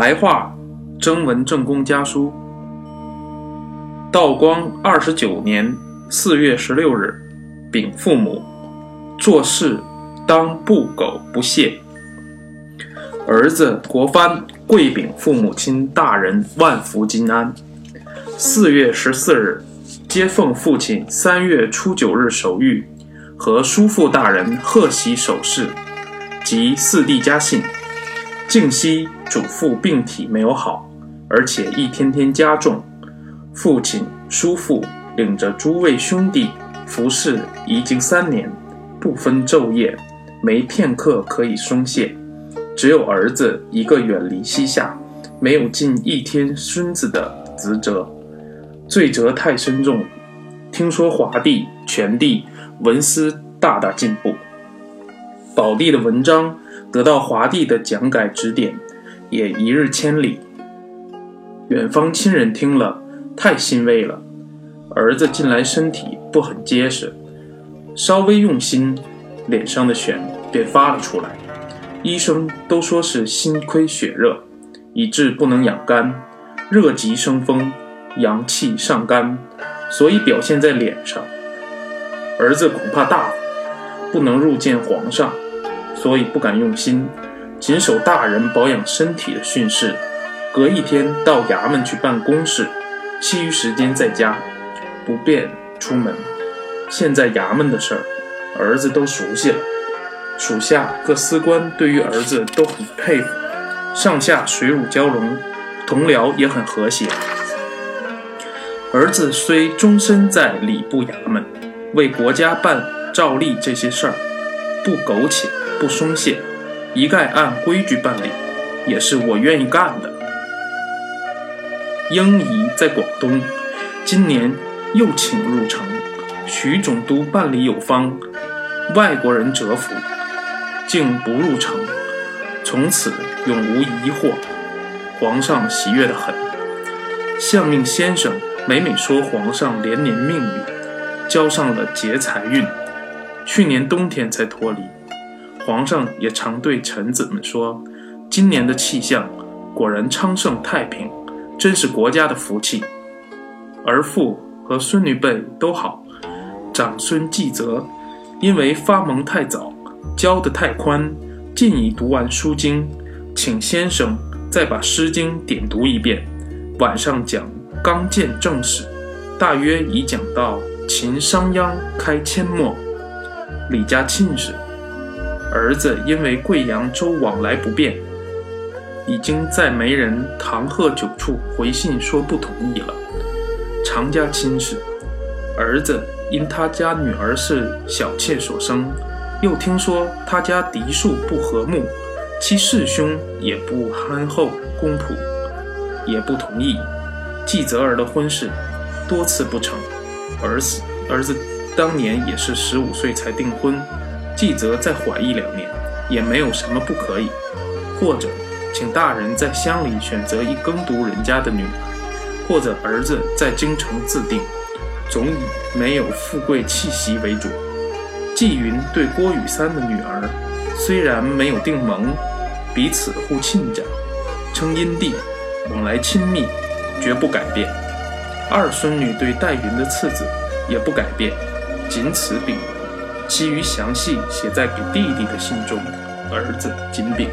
白话征文正公家书。道光二十九年四月十六日，禀父母：做事当不苟不懈。儿子国藩跪禀父母亲大人万福金安。四月十四日，接奉父亲三月初九日手谕和叔父大人贺喜手势及四弟家信。静息祖父病体没有好，而且一天天加重。父亲、叔父领着诸位兄弟服侍已经三年，不分昼夜，没片刻可以松懈。只有儿子一个远离西夏，没有尽一天孙子的职责，罪责太深重。听说华帝、全帝文思大大进步，宝帝的文章。得到华帝的讲改指点，也一日千里。远方亲人听了，太欣慰了。儿子近来身体不很结实，稍微用心，脸上的癣便发了出来。医生都说是心亏血热，以致不能养肝，热极生风，阳气上肝，所以表现在脸上。儿子恐怕大，不能入见皇上。所以不敢用心，谨守大人保养身体的训示，隔一天到衙门去办公事，其余时间在家，不便出门。现在衙门的事儿，儿子都熟悉了，属下各司官对于儿子都很佩服，上下水乳交融，同僚也很和谐。儿子虽终身在礼部衙门，为国家办照例这些事儿，不苟且。不松懈，一概按规矩办理，也是我愿意干的。英仪在广东，今年又请入城。徐总督办理有方，外国人折服，竟不入城，从此永无疑惑。皇上喜悦的很。相命先生每每说皇上连年命运，交上了劫财运，去年冬天才脱离。皇上也常对臣子们说：“今年的气象果然昌盛太平，真是国家的福气。”儿父和孙女辈都好，长孙继泽因为发蒙太早，教得太宽，近已读完书经，请先生再把《诗经》点读一遍。晚上讲刚健正史，大约已讲到秦商鞅开阡陌，李家庆事。儿子因为贵阳州往来不便，已经在媒人唐贺九处回信说不同意了。常家亲事，儿子因他家女儿是小妾所生，又听说他家嫡庶不和睦，其世兄也不憨厚公朴，也不同意。继泽儿的婚事多次不成，儿子儿子当年也是十五岁才订婚。继则再缓一两年，也没有什么不可以。或者，请大人在乡里选择一耕读人家的女儿，或者儿子在京城自定，总以没有富贵气息为主。纪云对郭雨三的女儿，虽然没有定盟，彼此互亲家，称姻弟，往来亲密，绝不改变。二孙女对戴云的次子，也不改变，仅此禀。其余详细写在给弟弟的信中，儿子金炳。